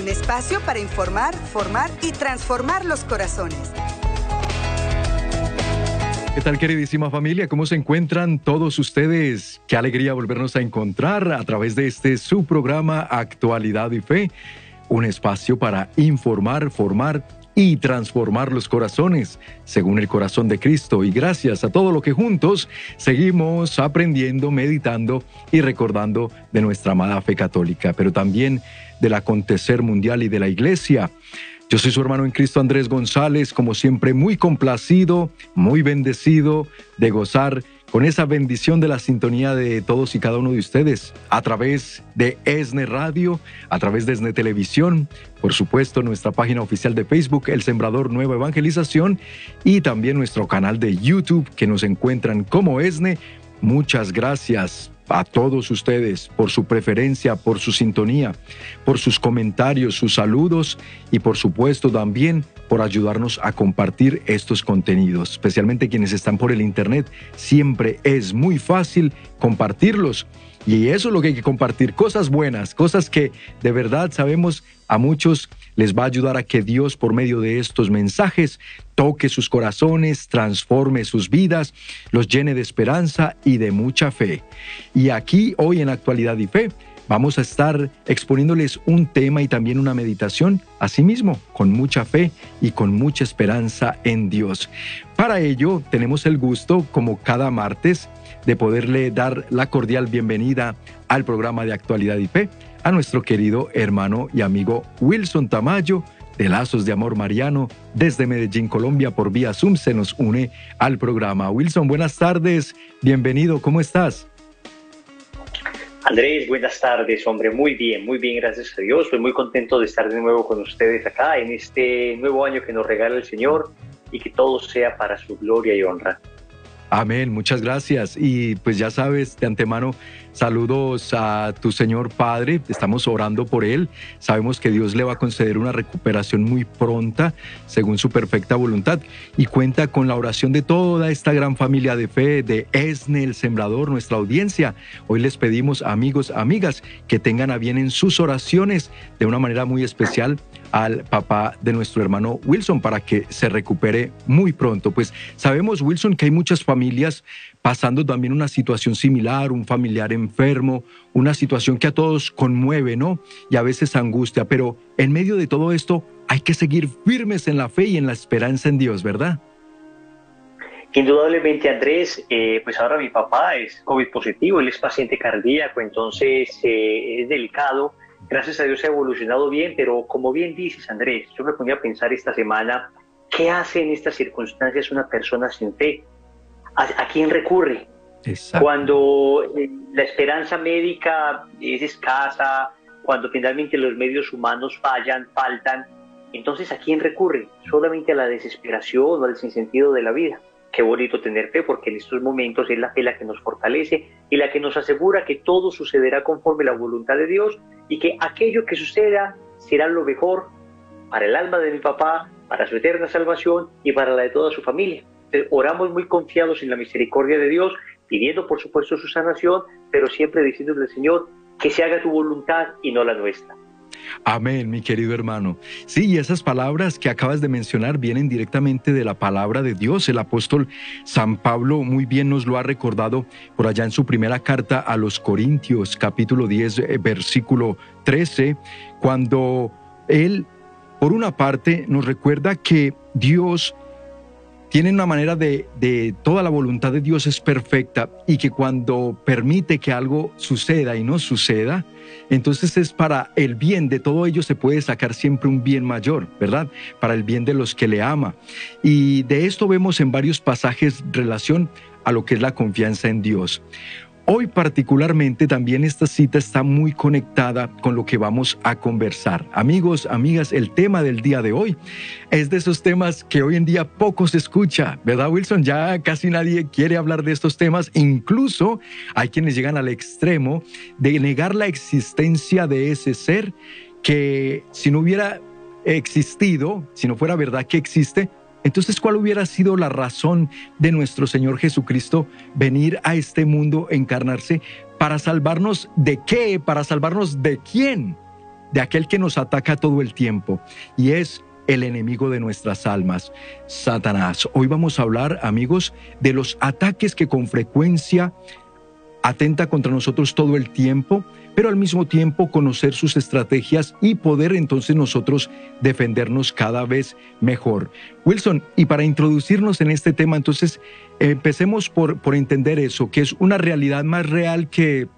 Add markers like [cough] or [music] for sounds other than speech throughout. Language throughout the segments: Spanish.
Un espacio para informar, formar y transformar los corazones. ¿Qué tal queridísima familia? ¿Cómo se encuentran todos ustedes? Qué alegría volvernos a encontrar a través de este su programa Actualidad y Fe, un espacio para informar, formar y transformar los corazones según el corazón de Cristo. Y gracias a todo lo que juntos seguimos aprendiendo, meditando y recordando de nuestra amada fe católica, pero también del acontecer mundial y de la iglesia. Yo soy su hermano en Cristo Andrés González, como siempre muy complacido, muy bendecido de gozar con esa bendición de la sintonía de todos y cada uno de ustedes a través de ESNE Radio, a través de ESNE Televisión, por supuesto nuestra página oficial de Facebook, El Sembrador Nueva Evangelización y también nuestro canal de YouTube que nos encuentran como ESNE. Muchas gracias a todos ustedes por su preferencia, por su sintonía, por sus comentarios, sus saludos y por supuesto también por ayudarnos a compartir estos contenidos, especialmente quienes están por el Internet. Siempre es muy fácil compartirlos y eso es lo que hay que compartir, cosas buenas, cosas que de verdad sabemos a muchos les va a ayudar a que Dios por medio de estos mensajes toque sus corazones, transforme sus vidas, los llene de esperanza y de mucha fe. Y aquí hoy en Actualidad y Fe vamos a estar exponiéndoles un tema y también una meditación, asimismo, con mucha fe y con mucha esperanza en Dios. Para ello tenemos el gusto, como cada martes, de poderle dar la cordial bienvenida al programa de actualidad IP a nuestro querido hermano y amigo Wilson Tamayo de Lazos de Amor Mariano desde Medellín, Colombia, por vía Zoom se nos une al programa. Wilson, buenas tardes, bienvenido, ¿cómo estás? Andrés, buenas tardes, hombre, muy bien, muy bien, gracias a Dios. Estoy muy contento de estar de nuevo con ustedes acá en este nuevo año que nos regala el Señor y que todo sea para su gloria y honra. Amén, muchas gracias. Y pues ya sabes, de antemano, saludos a tu Señor Padre, estamos orando por Él. Sabemos que Dios le va a conceder una recuperación muy pronta, según su perfecta voluntad. Y cuenta con la oración de toda esta gran familia de fe, de Esne, el Sembrador, nuestra audiencia. Hoy les pedimos, amigos, amigas, que tengan a bien en sus oraciones de una manera muy especial al papá de nuestro hermano Wilson para que se recupere muy pronto. Pues sabemos, Wilson, que hay muchas familias pasando también una situación similar, un familiar enfermo, una situación que a todos conmueve, ¿no? Y a veces angustia, pero en medio de todo esto hay que seguir firmes en la fe y en la esperanza en Dios, ¿verdad? Indudablemente, Andrés, eh, pues ahora mi papá es COVID positivo, él es paciente cardíaco, entonces eh, es delicado gracias a Dios ha evolucionado bien, pero como bien dices, Andrés, yo me ponía a pensar esta semana, ¿qué hace en estas circunstancias una persona sin fe? ¿A, quién recurre? Cuando eh, la esperanza médica es escasa, cuando finalmente los medios humanos fallan, faltan, entonces ¿a quién recurre? Solamente a la desesperación o al sinsentido de la vida. Qué bonito tener fe porque en estos momentos es la fe la que nos fortalece y la que nos asegura que todo sucederá conforme la voluntad de Dios y que aquello que suceda será lo mejor para el alma de mi papá, para su eterna salvación y para la de toda su familia. Oramos muy confiados en la misericordia de Dios, pidiendo por supuesto su sanación, pero siempre diciéndole al Señor que se haga tu voluntad y no la nuestra. Amén, mi querido hermano. Sí, y esas palabras que acabas de mencionar vienen directamente de la palabra de Dios. El apóstol San Pablo muy bien nos lo ha recordado por allá en su primera carta a los Corintios, capítulo 10, eh, versículo 13, cuando él, por una parte, nos recuerda que Dios tiene una manera de, de, toda la voluntad de Dios es perfecta y que cuando permite que algo suceda y no suceda, entonces es para el bien de todo ello se puede sacar siempre un bien mayor, ¿verdad? Para el bien de los que le ama. Y de esto vemos en varios pasajes relación a lo que es la confianza en Dios. Hoy particularmente también esta cita está muy conectada con lo que vamos a conversar. Amigos, amigas, el tema del día de hoy es de esos temas que hoy en día poco se escucha, ¿verdad Wilson? Ya casi nadie quiere hablar de estos temas, incluso hay quienes llegan al extremo de negar la existencia de ese ser que si no hubiera existido, si no fuera verdad que existe, entonces, ¿cuál hubiera sido la razón de nuestro Señor Jesucristo venir a este mundo, encarnarse, para salvarnos de qué? ¿Para salvarnos de quién? de aquel que nos ataca todo el tiempo y es el enemigo de nuestras almas, Satanás. Hoy vamos a hablar, amigos, de los ataques que con frecuencia atenta contra nosotros todo el tiempo, pero al mismo tiempo conocer sus estrategias y poder entonces nosotros defendernos cada vez mejor. Wilson, y para introducirnos en este tema, entonces empecemos por, por entender eso, que es una realidad más real que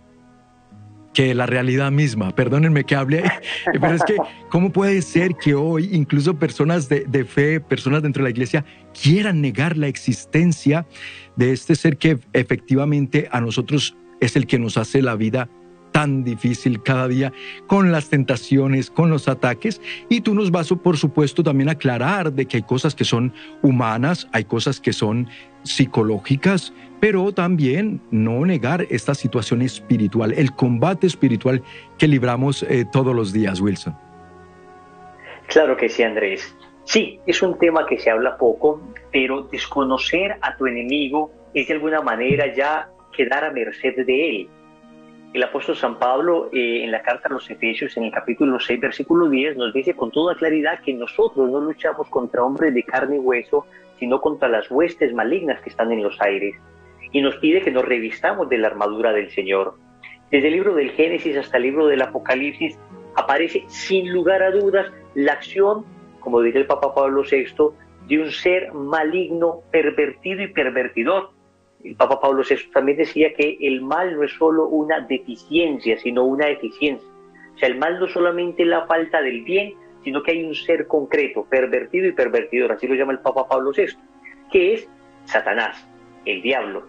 que la realidad misma. Perdónenme que hable, [laughs] pero es que, ¿cómo puede ser que hoy incluso personas de, de, fe, personas dentro de la iglesia, quieran negar la existencia de este ser que efectivamente a nosotros es el que nos hace la vida tan difícil cada día con las tentaciones, con los ataques. Y tú nos vas, por supuesto, también aclarar de que hay cosas que son humanas, hay cosas que son psicológicas, pero también no negar esta situación espiritual, el combate espiritual que libramos eh, todos los días, Wilson. Claro que sí, Andrés. Sí, es un tema que se habla poco, pero desconocer a tu enemigo es de alguna manera ya quedar a merced de él. El apóstol San Pablo eh, en la carta a los Efesios, en el capítulo 6, versículo 10, nos dice con toda claridad que nosotros no luchamos contra hombres de carne y hueso, sino contra las huestes malignas que están en los aires y nos pide que nos revistamos de la armadura del Señor. Desde el libro del Génesis hasta el libro del Apocalipsis aparece sin lugar a dudas la acción, como dice el Papa Pablo VI, de un ser maligno, pervertido y pervertidor. El Papa Pablo VI también decía que el mal no es solo una deficiencia, sino una eficiencia. O sea, el mal no solamente la falta del bien, sino que hay un ser concreto, pervertido y pervertidor, así lo llama el Papa Pablo VI, que es Satanás, el diablo,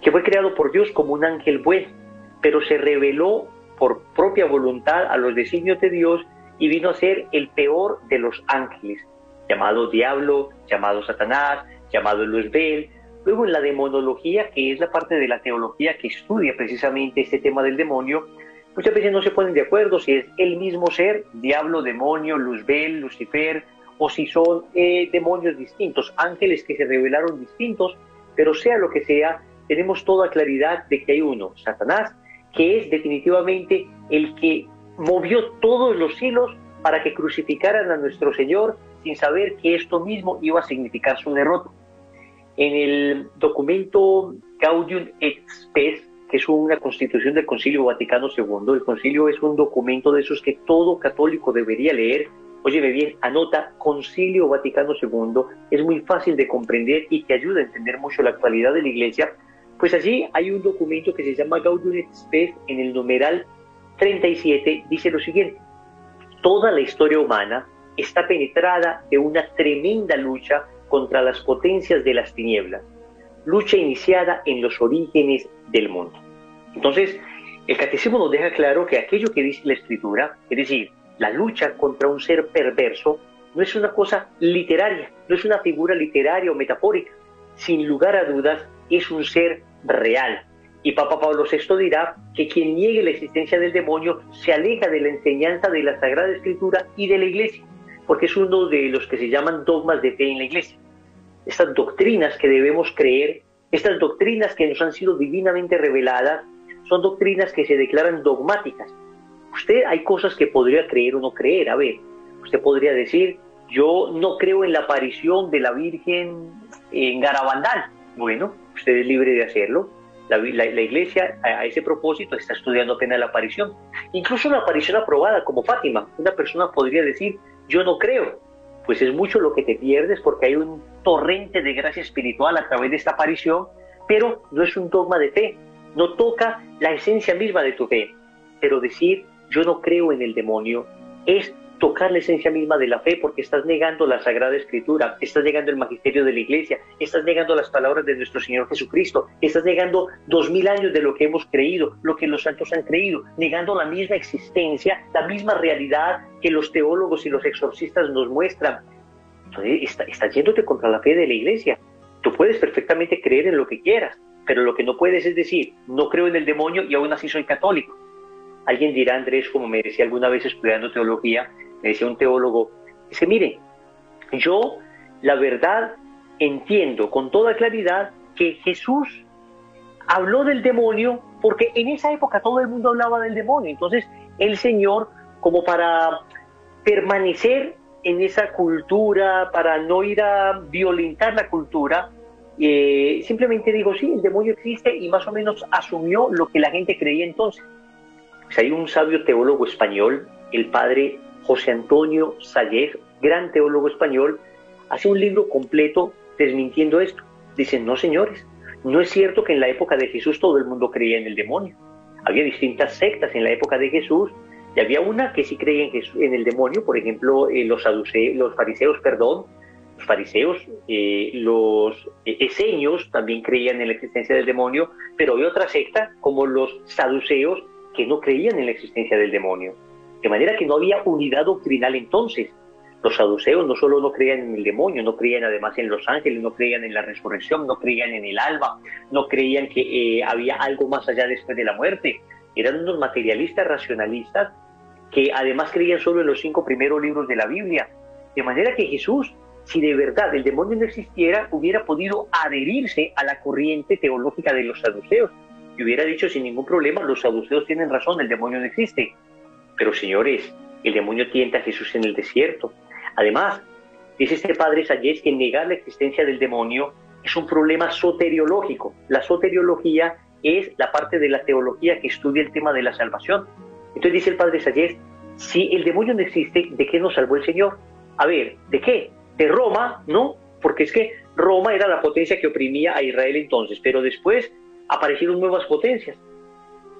que fue creado por Dios como un ángel bueno, pero se reveló por propia voluntad a los designios de Dios y vino a ser el peor de los ángeles, llamado diablo, llamado Satanás, llamado Luzbel. Luego en la demonología, que es la parte de la teología que estudia precisamente este tema del demonio, muchas veces no se ponen de acuerdo si es el mismo ser, diablo, demonio, Luzbel, Lucifer, o si son eh, demonios distintos, ángeles que se revelaron distintos, pero sea lo que sea, tenemos toda claridad de que hay uno, Satanás, que es definitivamente el que movió todos los hilos para que crucificaran a nuestro Señor sin saber que esto mismo iba a significar su derrota. En el documento Gaudium et Spes, que es una constitución del Concilio Vaticano II, el concilio es un documento de esos que todo católico debería leer. Óyeme bien, anota Concilio Vaticano II, es muy fácil de comprender y te ayuda a entender mucho la actualidad de la Iglesia pues allí hay un documento que se llama Gaudium et Spes en el numeral 37, dice lo siguiente, toda la historia humana está penetrada de una tremenda lucha contra las potencias de las tinieblas, lucha iniciada en los orígenes del mundo. Entonces, el catecismo nos deja claro que aquello que dice la escritura, es decir, la lucha contra un ser perverso, no es una cosa literaria, no es una figura literaria o metafórica. Sin lugar a dudas, es un ser real. Y Papa Pablo VI dirá que quien niegue la existencia del demonio se aleja de la enseñanza de la Sagrada Escritura y de la Iglesia, porque es uno de los que se llaman dogmas de fe en la Iglesia. Estas doctrinas que debemos creer, estas doctrinas que nos han sido divinamente reveladas, son doctrinas que se declaran dogmáticas. Usted hay cosas que podría creer o no creer. A ver, usted podría decir, yo no creo en la aparición de la Virgen en Garabandal. Bueno, usted es libre de hacerlo. La, iglesia a, ese propósito está estudiando apenas la aparición. Incluso una aparición aprobada como Fátima. Una persona podría decir, yo no creo. Pues es mucho lo que te pierdes porque hay un torrente de gracia espiritual a través de esta aparición, pero no es un dogma de fe. No toca la esencia misma de tu fe. Pero decir, yo no creo en el demonio, es tocar la esencia misma de la fe porque estás negando la Sagrada Escritura, estás negando el magisterio de la Iglesia, estás negando las palabras de nuestro Señor Jesucristo, estás negando dos mil años de lo que hemos creído, lo que los santos han creído, negando la misma existencia, la misma realidad que los teólogos y los exorcistas nos muestran. Entonces, estás yéndote contra la fe de la Iglesia. Tú puedes perfectamente creer en lo que quieras, pero lo que no puedes es decir, no creo en el demonio y aún así soy católico. Alguien dirá, Andrés, como me decía alguna vez estudiando teología, me decía un teólogo, dice, mire, yo la verdad entiendo con toda claridad que Jesús habló del demonio porque en esa época todo el mundo hablaba del demonio. Entonces el Señor como para permanecer en esa cultura, para no ir a violentar la cultura, eh, simplemente digo, sí, el demonio existe y más o menos asumió lo que la gente creía entonces. Pues hay un sabio teólogo español, el padre José Antonio Salles, gran teólogo español, hace un libro completo desmintiendo esto. Dicen, no señores, no es cierto que en la época de Jesús todo el mundo creía en el demonio. Había distintas sectas en la época de Jesús y había una que sí creía en, en el demonio, por ejemplo, eh, los, los fariseos, perdón, los fariseos, eh, los eseños también creían en la existencia del demonio, pero había otra secta como los saduceos que no creían en la existencia del demonio. De manera que no había unidad doctrinal entonces. Los saduceos no solo no creían en el demonio, no creían además en los ángeles, no creían en la resurrección, no creían en el alma, no creían que había algo más allá después de la muerte, eran unos materialistas racionalistas que además creían solo en los cinco primeros libros de la Biblia. De manera que Jesús, si de verdad el demonio no existiera, hubiera podido adherirse a la corriente teológica de los saduceos y hubiera dicho sin ningún problema, los saduceos tienen razón, el demonio no existe. Pero señores, el demonio tienta a Jesús en el desierto. Además, dice este padre Sayes que negar la existencia del demonio es un problema soteriológico. La soteriología es la parte de la teología que estudia el tema de la salvación. Entonces dice el padre Sayes, si el demonio no existe, ¿de qué nos salvó el Señor? A ver, ¿de qué? De Roma, ¿no? Porque es que Roma era la potencia que oprimía a Israel entonces, pero después aparecieron nuevas potencias.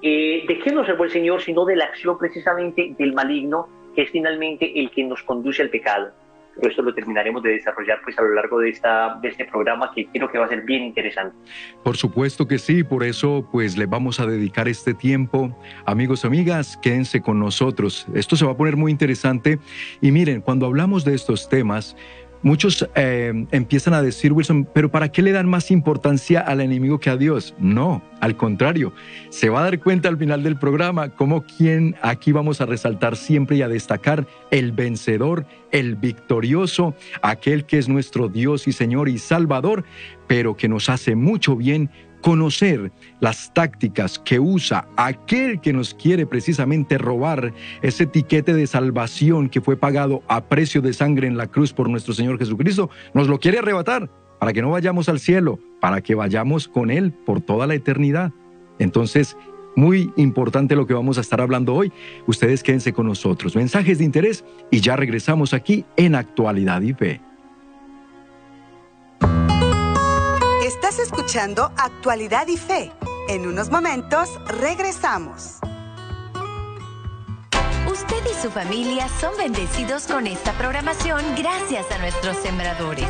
Eh, ¿De qué nos salvó el Señor sino de la acción precisamente del maligno, que es finalmente el que nos conduce al pecado? pero esto lo terminaremos de desarrollar pues a lo largo de, esta, de este programa que creo que va a ser bien interesante. Por supuesto que sí, por eso pues le vamos a dedicar este tiempo. Amigos, amigas, quédense con nosotros. Esto se va a poner muy interesante y miren, cuando hablamos de estos temas, Muchos eh, empiezan a decir, Wilson, pero ¿para qué le dan más importancia al enemigo que a Dios? No, al contrario, se va a dar cuenta al final del programa cómo quien aquí vamos a resaltar siempre y a destacar el vencedor, el victorioso, aquel que es nuestro Dios y Señor y Salvador, pero que nos hace mucho bien conocer las tácticas que usa aquel que nos quiere precisamente robar ese etiquete de salvación que fue pagado a precio de sangre en la cruz por nuestro Señor Jesucristo, nos lo quiere arrebatar para que no vayamos al cielo, para que vayamos con Él por toda la eternidad. Entonces, muy importante lo que vamos a estar hablando hoy. Ustedes quédense con nosotros. Mensajes de interés y ya regresamos aquí en Actualidad y Fe. Estás escuchando Actualidad y Fe. En unos momentos regresamos. Usted y su familia son bendecidos con esta programación gracias a nuestros sembradores.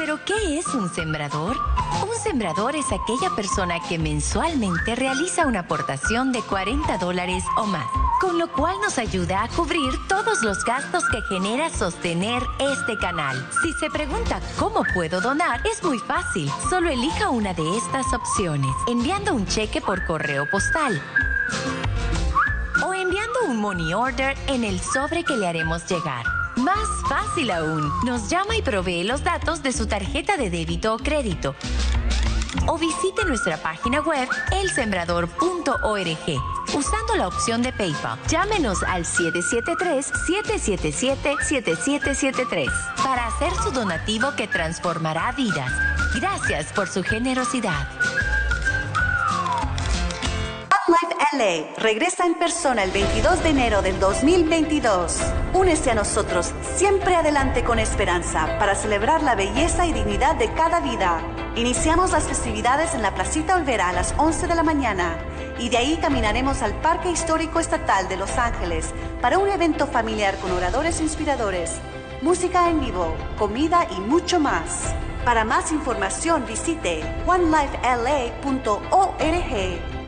¿Pero qué es un sembrador? Un sembrador es aquella persona que mensualmente realiza una aportación de 40 dólares o más con lo cual nos ayuda a cubrir todos los gastos que genera sostener este canal. Si se pregunta cómo puedo donar, es muy fácil. Solo elija una de estas opciones, enviando un cheque por correo postal o enviando un money order en el sobre que le haremos llegar. Más fácil aún, nos llama y provee los datos de su tarjeta de débito o crédito o visite nuestra página web elsembrador.org usando la opción de PayPal. Llámenos al 773-777-7773 para hacer su donativo que transformará vidas. Gracias por su generosidad. LA regresa en persona el 22 de enero del 2022. Únese a nosotros siempre adelante con esperanza para celebrar la belleza y dignidad de cada vida. Iniciamos las festividades en la Placita Olvera a las 11 de la mañana y de ahí caminaremos al Parque Histórico Estatal de Los Ángeles para un evento familiar con oradores inspiradores, música en vivo, comida y mucho más. Para más información visite onelifela.org.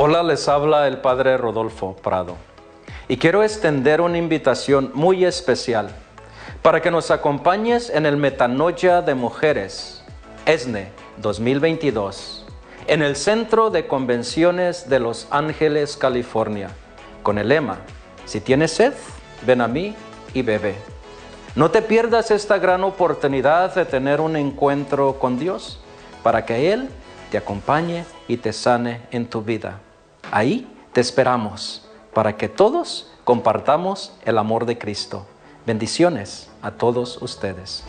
Hola, les habla el Padre Rodolfo Prado y quiero extender una invitación muy especial para que nos acompañes en el Metanoia de Mujeres, ESNE 2022, en el Centro de Convenciones de Los Ángeles, California, con el lema, si tienes sed, ven a mí y bebe. No te pierdas esta gran oportunidad de tener un encuentro con Dios para que Él te acompañe y te sane en tu vida. Ahí te esperamos para que todos compartamos el amor de Cristo. Bendiciones a todos ustedes.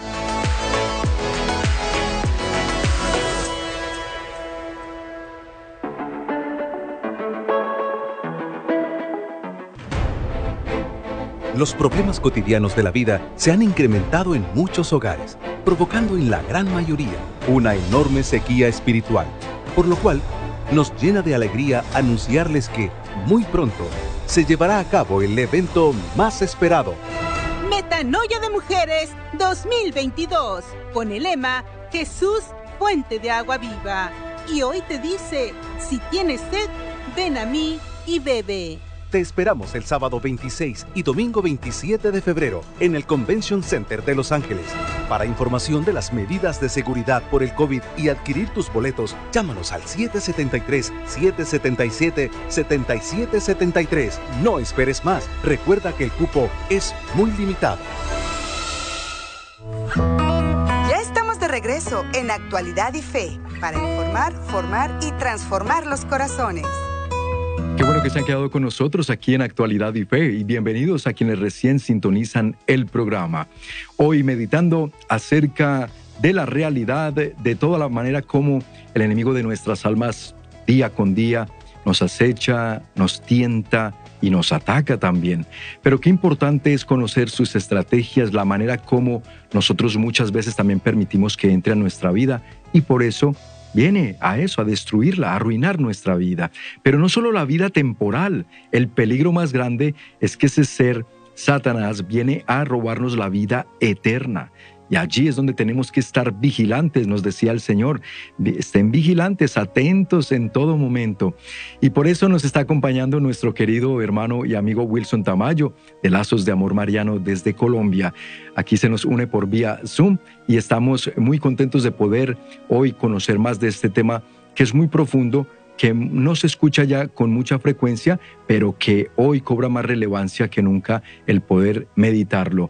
Los problemas cotidianos de la vida se han incrementado en muchos hogares, provocando en la gran mayoría una enorme sequía espiritual, por lo cual nos llena de alegría anunciarles que muy pronto se llevará a cabo el evento más esperado. Metanoia de Mujeres 2022, con el lema Jesús, fuente de agua viva. Y hoy te dice, si tienes sed, ven a mí y bebe. Te esperamos el sábado 26 y domingo 27 de febrero en el Convention Center de Los Ángeles. Para información de las medidas de seguridad por el COVID y adquirir tus boletos, llámanos al 773-777-7773. No esperes más. Recuerda que el cupo es muy limitado. Ya estamos de regreso en Actualidad y Fe para informar, formar y transformar los corazones. Qué bueno que se han quedado con nosotros aquí en Actualidad y Fe y bienvenidos a quienes recién sintonizan el programa. Hoy meditando acerca de la realidad, de toda la manera como el enemigo de nuestras almas día con día nos acecha, nos tienta y nos ataca también. Pero qué importante es conocer sus estrategias, la manera como nosotros muchas veces también permitimos que entre a nuestra vida y por eso viene a eso, a destruirla, a arruinar nuestra vida. Pero no solo la vida temporal, el peligro más grande es que ese ser, Satanás, viene a robarnos la vida eterna. Y allí es donde tenemos que estar vigilantes, nos decía el Señor. Estén vigilantes, atentos en todo momento. Y por eso nos está acompañando nuestro querido hermano y amigo Wilson Tamayo, de Lazos de Amor Mariano desde Colombia. Aquí se nos une por vía Zoom y estamos muy contentos de poder hoy conocer más de este tema que es muy profundo que no se escucha ya con mucha frecuencia, pero que hoy cobra más relevancia que nunca el poder meditarlo.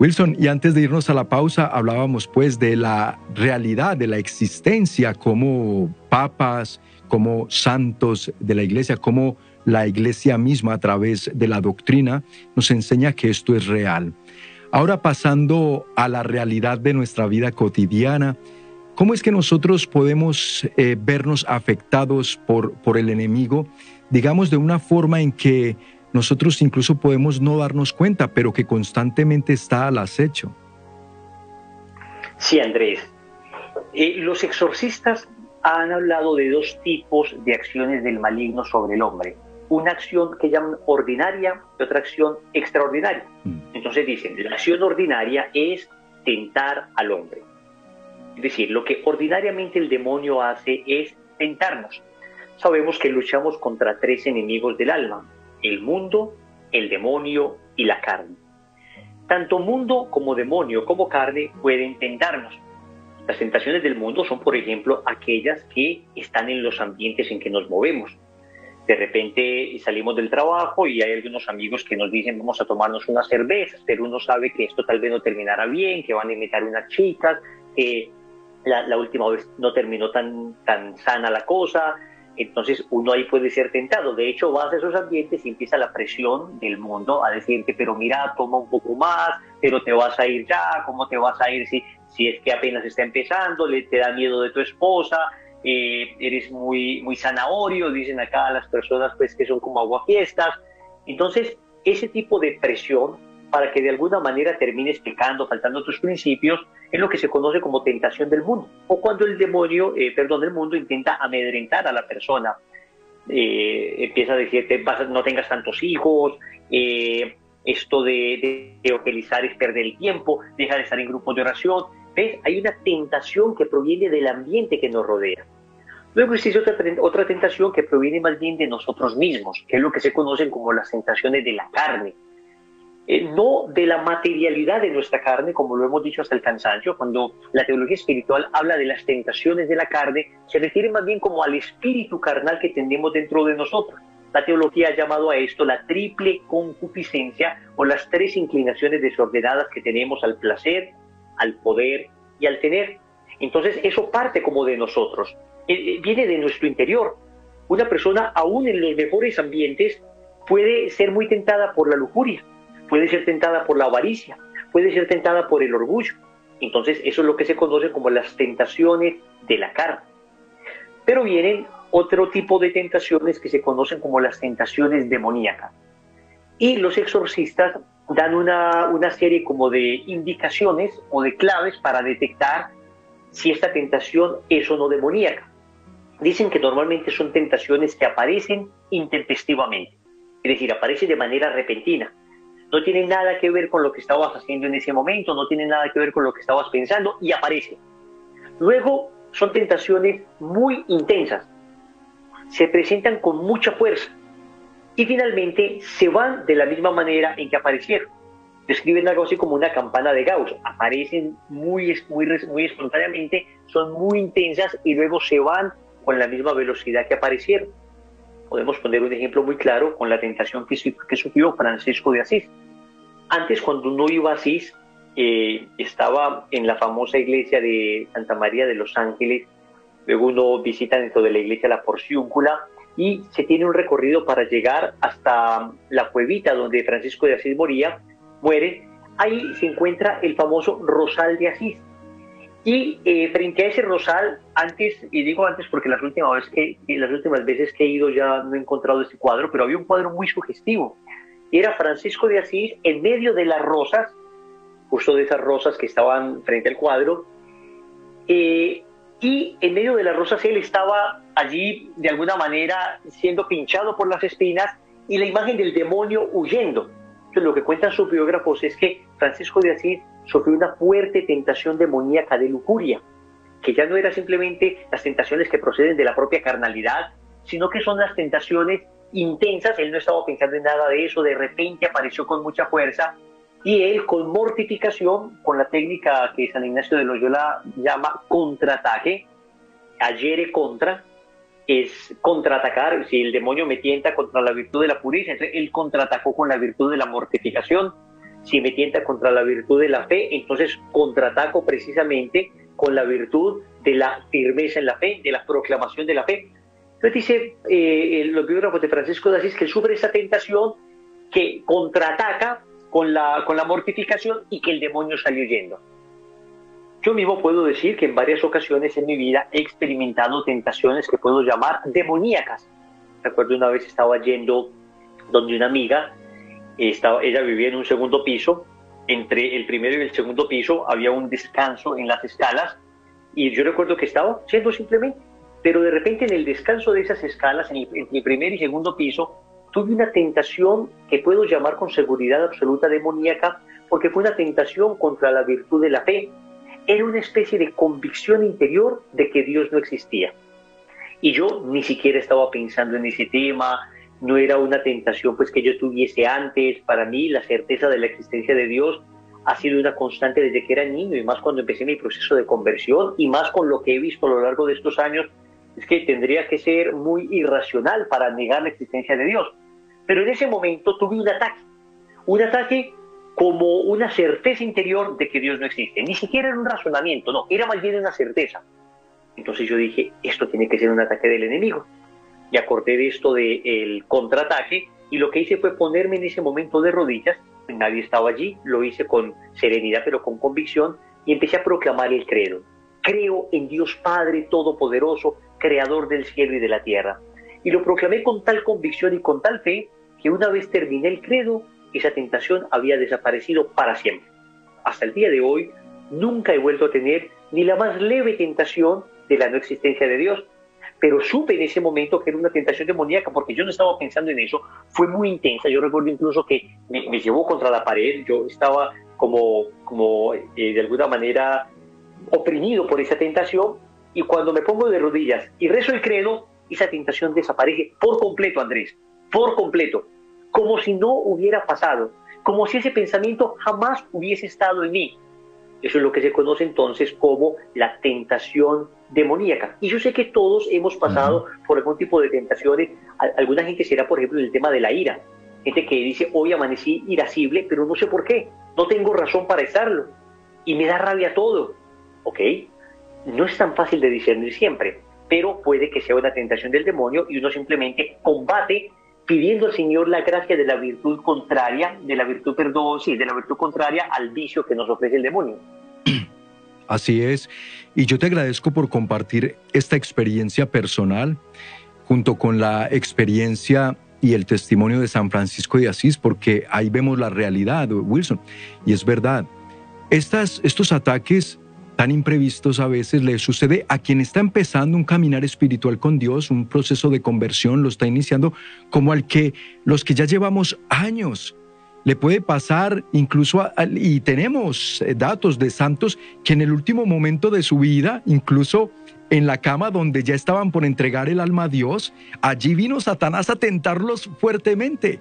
Wilson, y antes de irnos a la pausa, hablábamos pues de la realidad, de la existencia como papas, como santos de la iglesia, como la iglesia misma a través de la doctrina nos enseña que esto es real. Ahora pasando a la realidad de nuestra vida cotidiana, ¿cómo es que nosotros podemos eh, vernos afectados por, por el enemigo, digamos, de una forma en que nosotros incluso podemos no darnos cuenta, pero que constantemente está al acecho. Sí, Andrés. Eh, los exorcistas han hablado de dos tipos de acciones del maligno sobre el hombre. Una acción que llaman ordinaria y otra acción extraordinaria. Mm. Entonces dicen, la acción ordinaria es tentar al hombre. Es decir, lo que ordinariamente el demonio hace es tentarnos. Sabemos que luchamos contra tres enemigos del alma, el mundo, el demonio y la carne. Tanto mundo como demonio como carne pueden tentarnos. Las tentaciones del mundo son, por ejemplo, aquellas que están en los ambientes en que nos movemos. De repente salimos del trabajo y hay algunos amigos que nos dicen vamos a tomarnos unas cervezas, pero uno sabe que esto tal vez no terminará bien, que van a invitar unas chicas, que la, la, última vez no terminó tan, tan sana la cosa, entonces uno ahí puede ser tentado. De hecho, vas a esos ambientes y empieza la presión del mundo a decirte, pero mira, toma un poco más, pero te vas a ir ya, ¿cómo te vas a ir si, si es que apenas está empezando? Le, te da miedo de tu esposa, eh, eres muy, muy zanahorio, dicen acá las personas pues que son como aguafiestas. Entonces, ese tipo de presión para que de alguna manera termines pecando, faltando tus principios, es lo que se conoce como tentación del mundo. O cuando el demonio, eh, perdón, el mundo intenta amedrentar a la persona. Eh, empieza a decirte, no tengas tantos hijos, eh, esto de, de evangelizar es perder el tiempo, deja de estar en grupos de oración. ¿Ves? Hay una tentación que proviene del ambiente que nos rodea. Luego existe otra, otra tentación que proviene más bien de nosotros mismos, que es lo que se conocen como las tentaciones de la carne eh, no de la materialidad de nuestra carne, como lo hemos dicho hasta el cansancio, cuando la teología espiritual habla de las tentaciones de la carne, se refiere más bien como al espíritu carnal que tenemos dentro de nosotros. La teología ha llamado a esto la triple concupiscencia o las tres inclinaciones desordenadas que tenemos al placer, al poder y al tener. Entonces eso parte como de nosotros. eh, viene de nuestro interior. Una persona, aún en los mejores ambientes, puede ser muy tentada por la lujuria, puede ser tentada por la avaricia, puede ser tentada por el orgullo. Entonces, eso es lo que se conoce como las tentaciones de la carne. Pero vienen otro tipo de tentaciones que se conocen como las tentaciones demoníacas. Y los exorcistas dan una, una serie como de indicaciones o de claves para detectar si esta tentación es o no demoníaca. Dicen que normalmente son tentaciones que aparecen intempestivamente, es decir, aparecen de manera repentina. No tienen nada que ver con lo que estabas haciendo en ese momento, no tienen nada que ver con lo que estabas pensando y aparecen. Luego son tentaciones muy intensas, se presentan con mucha fuerza y finalmente se van de la misma manera en que aparecieron. Describen algo así como una campana de Gauss. Aparecen muy, muy, muy espontáneamente, son muy intensas y luego se van con la misma velocidad que aparecieron. Podemos poner un ejemplo muy claro con la tentación que, que sufrió Francisco de Asís. Antes, cuando uno iba a Asís, eh, estaba en la famosa iglesia de Santa María de los Ángeles, luego uno visita dentro de la iglesia la porciúncula y se tiene un recorrido para llegar hasta la cuevita donde Francisco de Asís moría, muere. Ahí se encuentra el famoso Rosal de Asís. Y eh, frente a ese rosal, antes, y digo antes porque las últimas, veces que, las últimas veces que he ido ya no he encontrado ese cuadro, pero había un cuadro muy sugestivo. Era Francisco de Asís en medio de las rosas, justo de esas rosas que estaban frente al cuadro, eh, y en medio de las rosas él estaba allí de alguna manera siendo pinchado por las espinas y la imagen del demonio huyendo. Entonces, lo que cuentan sus biógrafos es que Francisco de Asís sufrió una fuerte tentación demoníaca de lujuria, que ya no era simplemente las tentaciones que proceden de la propia carnalidad, sino que son las tentaciones intensas. Él no estaba pensando en nada de eso, de repente apareció con mucha fuerza y él con mortificación, con la técnica que San Ignacio de Loyola llama contraataque, ayer contra, es contraatacar, si el demonio me tienta contra la virtud de la pureza, él contraatacó con la virtud de la mortificación, si me tienta contra la virtud de la fe, entonces contraataco precisamente con la virtud de la firmeza en la fe, de la proclamación de la fe. Entonces dice eh, los biógrafos de Francisco de Asís que sufre esa tentación que contraataca con la, con la mortificación y que el demonio salió huyendo. Yo mismo puedo decir que en varias ocasiones en mi vida he experimentado tentaciones que puedo llamar demoníacas. Recuerdo una vez estaba yendo donde una amiga, estaba, ella vivía en un segundo piso, entre el primero y el segundo piso había un descanso en las escalas y yo recuerdo que estaba yendo simplemente, pero de repente en el descanso de esas escalas, en el, entre el primer y segundo piso, tuve una tentación que puedo llamar con seguridad absoluta demoníaca porque fue una tentación contra la virtud de la fe. Era una especie de convicción interior de que Dios no existía. Y yo ni siquiera estaba pensando en ese tema, no era una tentación pues que yo tuviese antes. Para mí la certeza de la existencia de Dios ha sido una constante desde que era niño y más cuando empecé mi proceso de conversión y más con lo que he visto a lo largo de estos años es que tendría que ser muy irracional para negar la existencia de Dios. Pero en ese momento tuve un ataque, un ataque como una certeza interior de que Dios no existe. Ni siquiera era un razonamiento, no, era más bien una certeza. Entonces yo dije, esto tiene que ser un ataque del enemigo. Y acordé de esto del contraataque y lo que hice fue ponerme en ese momento de rodillas. Nadie estaba allí, lo hice con serenidad pero con convicción y empecé a proclamar el credo. Creo en Dios Padre Todopoderoso, Creador del cielo y de la tierra. Y lo proclamé con tal convicción y con tal fe que una vez terminé el credo, esa tentación había desaparecido para siempre. Hasta el día de hoy, nunca he vuelto a tener ni la más leve tentación de la no existencia de Dios, pero supe en ese momento que era una tentación demoníaca porque yo no estaba pensando en eso, fue muy intensa, yo recuerdo incluso que me, llevó contra la pared, yo estaba como, como eh, de alguna manera oprimido por esa tentación. Y cuando me pongo de rodillas y rezo el credo, esa tentación desaparece por completo, Andrés, por completo, como si no hubiera pasado, como si ese pensamiento jamás hubiese estado en mí. Eso es lo que se conoce entonces como la tentación demoníaca. Y yo sé que todos hemos pasado por algún tipo de tentaciones. Alguna gente será, por ejemplo, el tema de la ira. Gente que dice, hoy amanecí irascible, pero no sé por qué. No tengo razón para estarlo. Y me da rabia todo. ¿Ok? No es tan fácil de discernir siempre. pero puede que sea una tentación del demonio y uno simplemente combate pidiendo al Señor la gracia de la virtud contraria, de la virtud, perdón, sí, de la virtud contraria al vicio que nos ofrece el demonio. [clears throat] Así es. Y yo te agradezco por compartir esta experiencia personal junto con la experiencia y el testimonio de San Francisco de Asís, porque ahí vemos la realidad, Wilson. Y es verdad, Estas, estos ataques tan imprevistos a veces le sucede a quien está empezando un caminar espiritual con Dios, un proceso de conversión, lo está iniciando, como al que los que ya llevamos años le puede pasar incluso, y tenemos eh, datos de santos que en el último momento de su vida, incluso en la cama donde ya estaban por entregar el alma a Dios, allí vino Satanás a tentarlos fuertemente.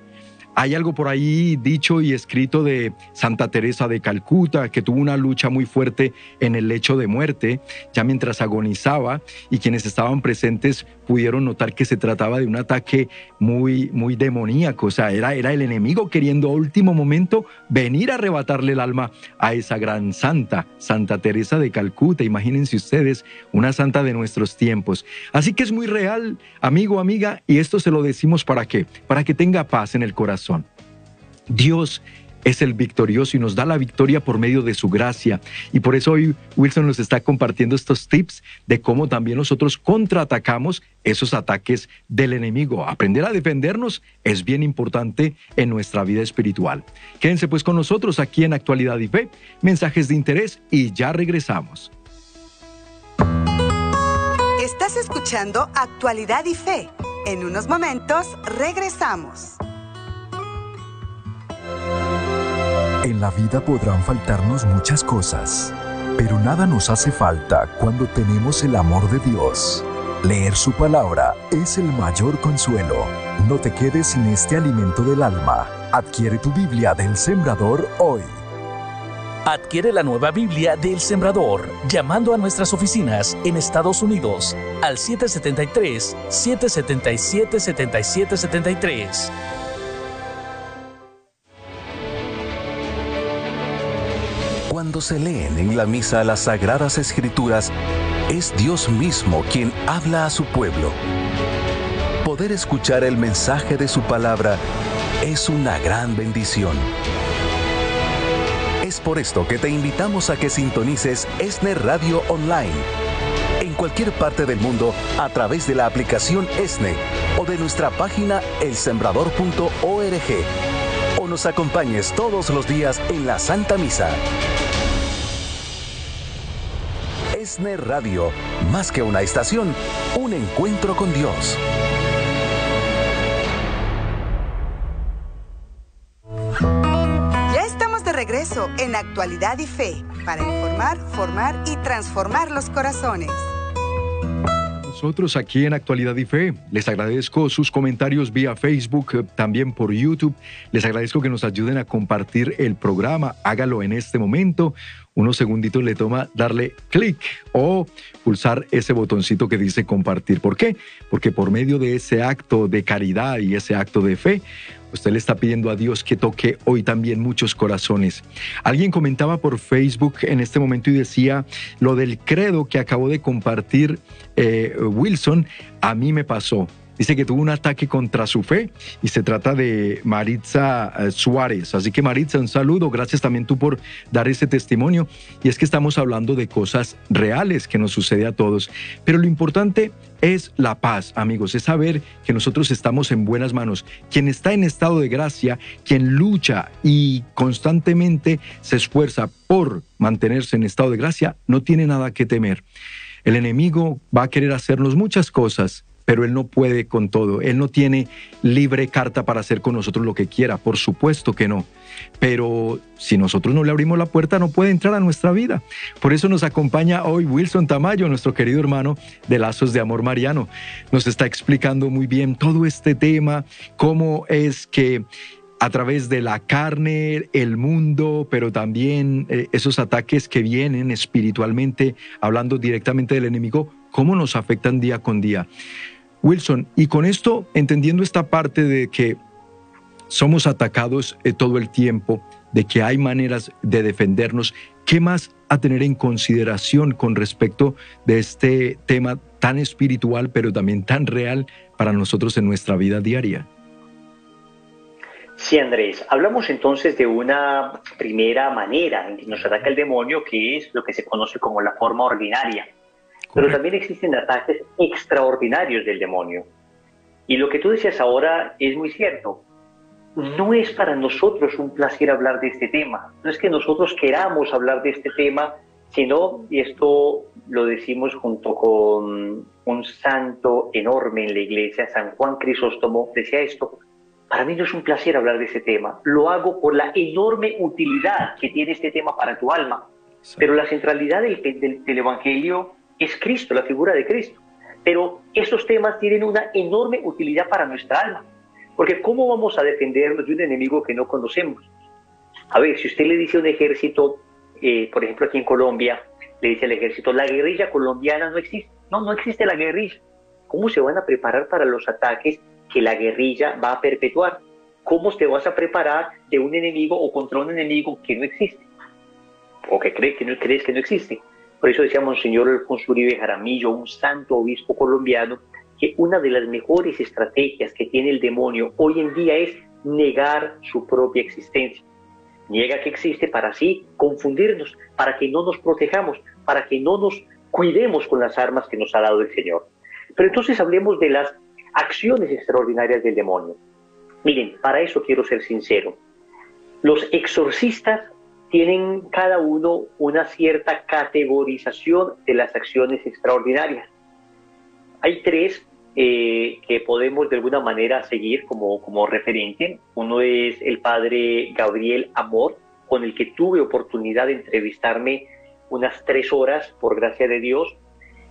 Hay algo por ahí dicho y escrito de Santa Teresa de Calcuta, que tuvo una lucha muy fuerte en el lecho de muerte, ya mientras agonizaba, y quienes estaban presentes pudieron notar que se trataba de un ataque muy, muy demoníaco, o sea, era, era el enemigo queriendo a último momento venir a arrebatarle el alma a esa gran santa, Santa Teresa de Calcuta, imagínense ustedes, una santa de nuestros tiempos. Así que es muy real, amigo, amiga, y esto se lo decimos para qué, para que tenga paz en el corazón. Dios es el victorioso y nos da la victoria por medio de su gracia. Y por eso hoy Wilson nos está compartiendo estos tips de cómo también nosotros contraatacamos esos ataques del enemigo. Aprender a defendernos es bien importante en nuestra vida espiritual. Quédense pues con nosotros aquí en Actualidad y Fe, mensajes de interés y ya regresamos. Estás escuchando Actualidad y Fe. En unos momentos regresamos. En la vida podrán faltarnos muchas cosas, pero nada nos hace falta cuando tenemos el amor de Dios. Leer su palabra es el mayor consuelo. No te quedes sin este alimento del alma. Adquiere tu Biblia del Sembrador hoy. Adquiere la nueva Biblia del Sembrador llamando a nuestras oficinas en Estados Unidos al 773 777 7773. Cuando se leen en la misa las sagradas escrituras, es Dios mismo quien habla a su pueblo. Poder escuchar el mensaje de su palabra es una gran bendición. Es por esto que te invitamos a que sintonices ESNE Radio Online en cualquier parte del mundo a través de la aplicación ESNE o de nuestra página elsembrador.org o nos acompañes todos los días en la Santa Misa. Radio, más que una estación, un encuentro con Dios. Ya estamos de regreso en Actualidad y Fe para informar, formar y transformar los corazones. Nosotros aquí en Actualidad y Fe les agradezco sus comentarios vía Facebook, también por YouTube. Les agradezco que nos ayuden a compartir el programa. Hágalo en este momento unos segunditos le toma darle clic o pulsar ese botoncito que dice compartir. ¿Por qué? Porque por medio de ese acto de caridad y ese acto de fe, usted le está pidiendo a Dios que toque hoy también muchos corazones. Alguien comentaba por Facebook en este momento y decía lo del credo que acabó de compartir eh, Wilson, a mí me pasó. Dice que tuvo un ataque contra su fe y se trata de Maritza eh, Suárez. Así que Maritza, un saludo. Gracias también tú por dar ese testimonio. Y es que estamos hablando de cosas reales que nos sucede a todos. Pero lo importante es la paz, amigos, es saber que nosotros estamos en buenas manos. Quien está en estado de gracia, quien lucha y constantemente se esfuerza por mantenerse en estado de gracia, no tiene nada que temer. El enemigo va a querer hacernos muchas cosas, pero Él no puede con todo. Él no tiene libre carta para hacer con nosotros lo que quiera, por supuesto que no. Pero si nosotros no le abrimos la puerta, no puede entrar a nuestra vida. Por eso nos acompaña hoy Wilson Tamayo, nuestro querido hermano de Lazos de Amor Mariano. Nos está explicando muy bien todo este tema, cómo es que a través de la carne, el mundo, pero también eh, esos ataques que vienen espiritualmente, hablando directamente del enemigo, cómo nos afectan día con día. Wilson, y con esto, entendiendo esta parte de que somos atacados eh, todo el tiempo, de que hay maneras de defendernos, ¿qué más a tener en consideración con respecto de este tema tan espiritual, pero también tan real para nosotros en nuestra vida diaria. Sí, Andrés. Hablamos entonces de una primera manera en que nos ataca el demonio, que es lo que se conoce como la forma ordinaria. Pero también existen ataques extraordinarios del demonio. Y lo que tú decías ahora es muy cierto. No es para nosotros un placer hablar de este tema. No es que nosotros queramos hablar de este tema, sino, y esto lo decimos junto con un santo enorme en la iglesia, San Juan Crisóstomo, decía esto, para mí no es un placer hablar de este tema, lo hago por la enorme utilidad que tiene este tema para tu alma. Pero la centralidad del, del, Evangelio es Cristo, la figura de Cristo. Pero estos temas tienen una enorme utilidad para nuestra alma. Porque ¿cómo vamos a defendernos de un enemigo que no conocemos? A ver, si usted le dice a un ejército, eh, por ejemplo aquí en Colombia, le dice al ejército, la guerrilla colombiana no existe. No, no existe la guerrilla. ¿Cómo se van a preparar para los ataques que la guerrilla va a perpetuar. ¿Cómo te vas a preparar de un enemigo o contra un enemigo que no existe? O que, cree, que no, crees que no existe. Por eso decía Monseñor Alfonso Uribe Jaramillo, un santo obispo colombiano, que una de las mejores estrategias que tiene el demonio hoy en día es negar su propia existencia. Niega que existe para así confundirnos, para que no nos protejamos, para que no nos cuidemos con las armas que nos ha dado el Señor. Pero entonces hablemos de las acciones extraordinarias del demonio. Miren, para eso quiero ser sincero. Los exorcistas tienen cada uno una cierta categorización de las acciones extraordinarias. Hay tres eh, que podemos de alguna manera seguir como, como referente. Uno es el padre Gabriel Amor, con el que tuve oportunidad de entrevistarme unas tres horas, por gracia de Dios,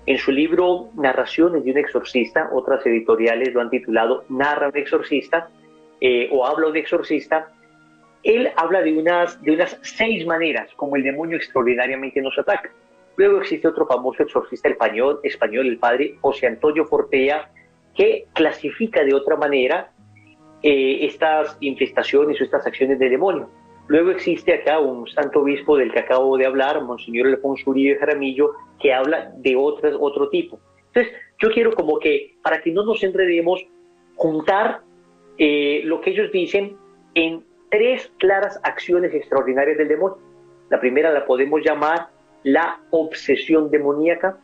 en su libro Narraciones de un exorcista, otras editoriales lo han titulado Narra un exorcista eh, o Habla un exorcista, él habla de unas, de unas seis maneras como el demonio extraordinariamente nos ataca. Luego existe otro famoso exorcista español, español el padre José Antonio Fortea, que clasifica de otra manera eh, estas infestaciones o estas acciones del demonio. Luego existe acá un santo obispo del que acabo de hablar, Monseñor Alfonso Uribe Jaramillo, que habla de otras, otro tipo. Entonces, yo quiero como que, para que no nos enredemos, juntar eh, lo que ellos dicen en tres claras acciones extraordinarias del demonio. La primera la podemos llamar la obsesión demoníaca,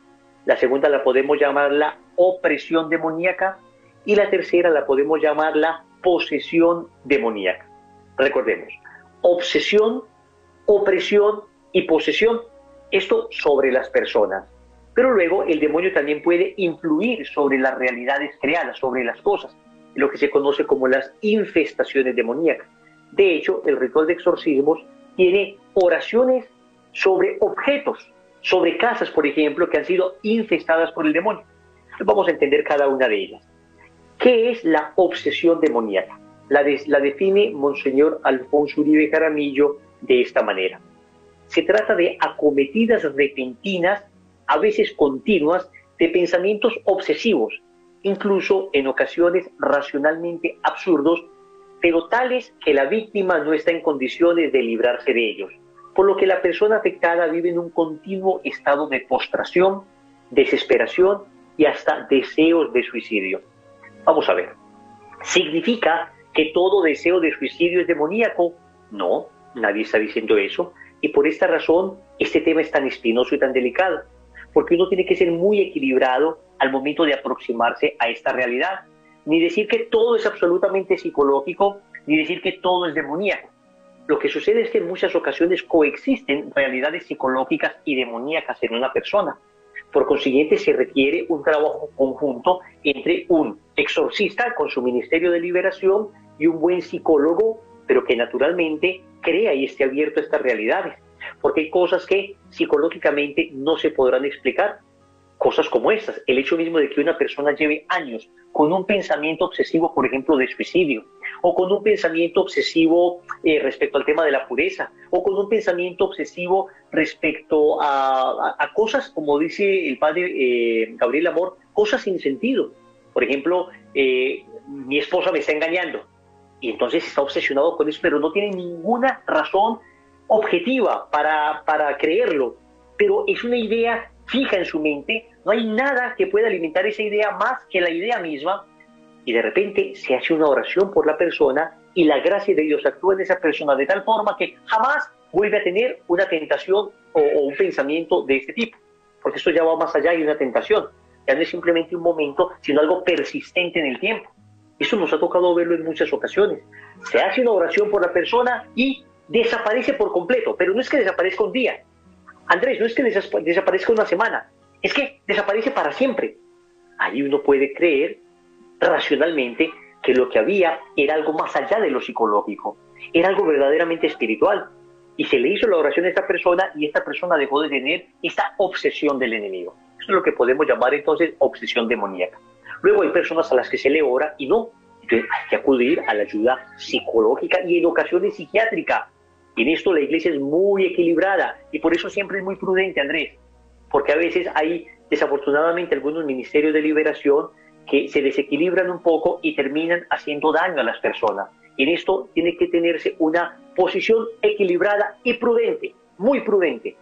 la segunda la podemos llamar la opresión demoníaca y la tercera la podemos llamar la posesión demoníaca. Recordemos, obsesión, opresión y posesión. Esto sobre las personas. Pero luego el demonio también puede influir sobre las realidades creadas, sobre las cosas, lo que se conoce como las infestaciones demoníacas. De hecho, el ritual de exorcismos tiene oraciones sobre objetos, sobre casas, por ejemplo, que han sido infestadas por el demonio. vamos a entender cada una de ellas. ¿Qué es la obsesión demoníaca? la, define Monseñor Alfonso Uribe Jaramillo de esta manera. Se trata de acometidas repentinas, a veces continuas, de pensamientos obsesivos, incluso en ocasiones racionalmente absurdos, pero tales que la víctima no está en condiciones de librarse de ellos, por lo que la persona afectada vive en un continuo estado de postración, desesperación y hasta deseos de suicidio. Vamos a ver. Significa que todo deseo de suicidio es demoníaco. No, nadie está diciendo eso. Y por esta razón, este tema es tan espinoso y tan delicado, porque uno tiene que ser muy equilibrado al momento de aproximarse a esta realidad. Ni decir que todo es absolutamente psicológico, ni decir que todo es demoníaco. Lo que sucede es que en muchas ocasiones coexisten realidades psicológicas y demoníacas en una persona. Por consiguiente, se requiere un trabajo conjunto entre un exorcista con su ministerio de liberación y un buen psicólogo, pero que naturalmente crea y esté abierto a estas realidades. Porque hay cosas que psicológicamente no se podrán explicar. Cosas como estas, el hecho mismo de que una persona lleve años con un pensamiento obsesivo, por ejemplo, de suicidio, o con un pensamiento obsesivo eh, respecto al tema de la pureza, o con un pensamiento obsesivo respecto a, cosas, como dice el padre eh, Gabriel Amor, cosas sin sentido. Por ejemplo, eh, mi esposa me está engañando, y entonces está obsesionado con eso, pero no tiene ninguna razón objetiva para, para creerlo. Pero es una idea fija en su mente, no hay nada que pueda alimentar esa idea más que la idea misma, y de repente se hace una oración por la persona y la gracia de Dios actúa en esa persona de tal forma que jamás vuelve a tener una tentación o, un pensamiento de este tipo, porque esto ya va más allá de una tentación, ya no es simplemente un momento, sino algo persistente en el tiempo. Eso nos ha tocado verlo en muchas ocasiones. Se hace una oración por la persona y desaparece por completo, pero no es que desaparezca un día. Andrés, no es que desaparezca una semana, es que desaparece para siempre. Ahí uno puede creer racionalmente que lo que había era algo más allá de lo psicológico, era algo verdaderamente espiritual. Y se le hizo la oración a esta persona y esta persona dejó de tener esta obsesión del enemigo. Eso es lo que podemos llamar entonces obsesión demoníaca. Luego hay personas a las que se le ora y no. Entonces hay que acudir a la ayuda psicológica y en ocasiones psiquiátrica. Y en esto la iglesia es muy equilibrada y por eso siempre es muy prudente, Andrés. Porque a veces hay desafortunadamente algunos ministerios de liberación que se desequilibran un poco y terminan haciendo daño a las personas. Y en esto tiene que tenerse una posición equilibrada y prudente, muy prudente.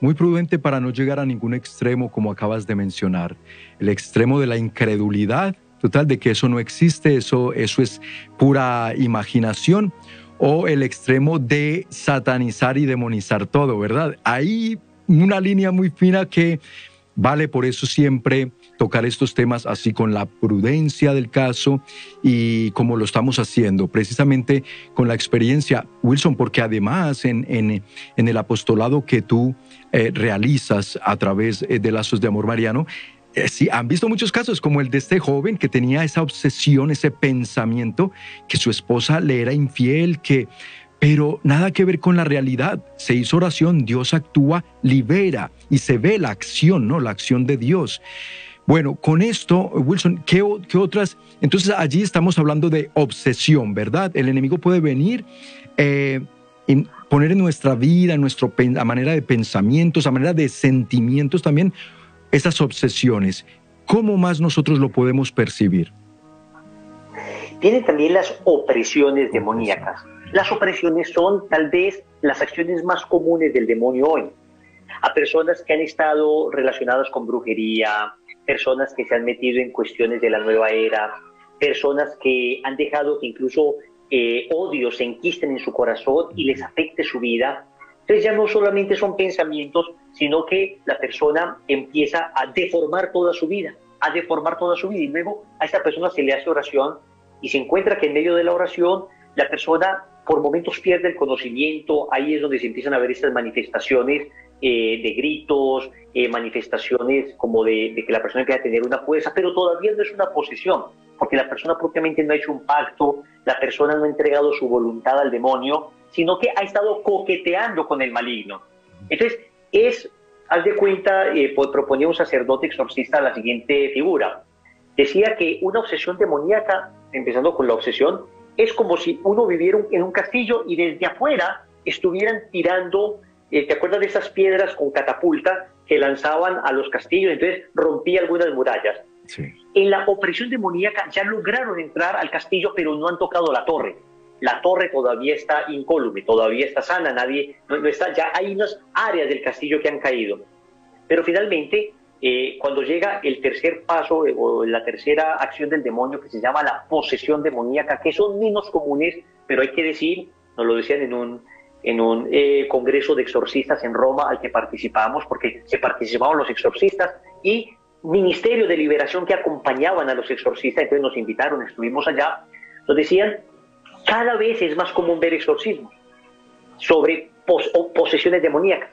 Muy prudente para no llegar a ningún extremo como acabas de mencionar. El extremo de la incredulidad, total, de que eso no existe, eso, eso es pura imaginación, o el extremo de satanizar y demonizar todo, ¿verdad? Hay una línea muy fina que vale por eso siempre tocar estos temas así con la prudencia del caso y como lo estamos haciendo, precisamente con la experiencia, Wilson, porque además en, en, en el apostolado que tú eh, realizas a través eh, de Lazos de Amor Mariano, eh, sí, han visto muchos casos, como el de este joven que tenía esa obsesión, ese pensamiento, que su esposa le era infiel, que pero nada que ver con la realidad. Se hizo oración, Dios actúa, libera y se ve la acción, ¿no? La acción de Dios. Bueno, con esto, Wilson, ¿qué, otras? Entonces allí estamos hablando de obsesión, ¿verdad? El enemigo puede venir, eh, poner en nuestra vida, en nuestra manera de pensamientos, a manera de sentimientos también, esas obsesiones. ¿Cómo más nosotros lo podemos percibir? Tienen también las opresiones demoníacas. Las opresiones son tal vez las acciones más comunes del demonio hoy. A personas que han estado relacionadas con brujería, personas que se han metido en cuestiones de la nueva era, personas que han dejado que incluso eh, odio se enquisten en su corazón y les afecte su vida. Entonces ya no solamente son pensamientos, sino que la persona empieza a deformar toda su vida, a deformar toda su vida. Y luego a esta persona se le hace oración y se encuentra que en medio de la oración la persona por momentos pierde el conocimiento, ahí es donde se empiezan a ver estas manifestaciones eh, de gritos, eh, manifestaciones como de, que la persona empieza a tener una fuerza, pero todavía no es una posesión, porque la persona propiamente no ha hecho un pacto, la persona no ha entregado su voluntad al demonio, sino que ha estado coqueteando con el maligno. Entonces, es, haz de cuenta, eh, pues, proponía un sacerdote exorcista la siguiente figura. Decía que una obsesión demoníaca, empezando con la obsesión, es como si uno viviera en un castillo y desde afuera estuvieran tirando eh, ¿te acuerdas de esas piedras con catapulta que lanzaban a los castillos? Entonces rompía algunas murallas. En la opresión demoníaca ya lograron entrar al castillo, pero no han tocado la torre. La torre todavía está incólume, todavía está sana, nadie, no, está, ya hay unas áreas del castillo que han caído. Pero finalmente, eh, cuando llega el tercer paso eh, o la tercera acción del demonio, que se llama la posesión demoníaca, que son menos comunes, pero hay que decir, nos lo decían en un, en un eh, congreso de exorcistas en Roma al que participamos, porque se participaban los exorcistas y ministerio de liberación que acompañaban a los exorcistas, entonces nos invitaron, estuvimos allá, nos decían, cada vez es más común ver exorcismos sobre posesiones demoníacas.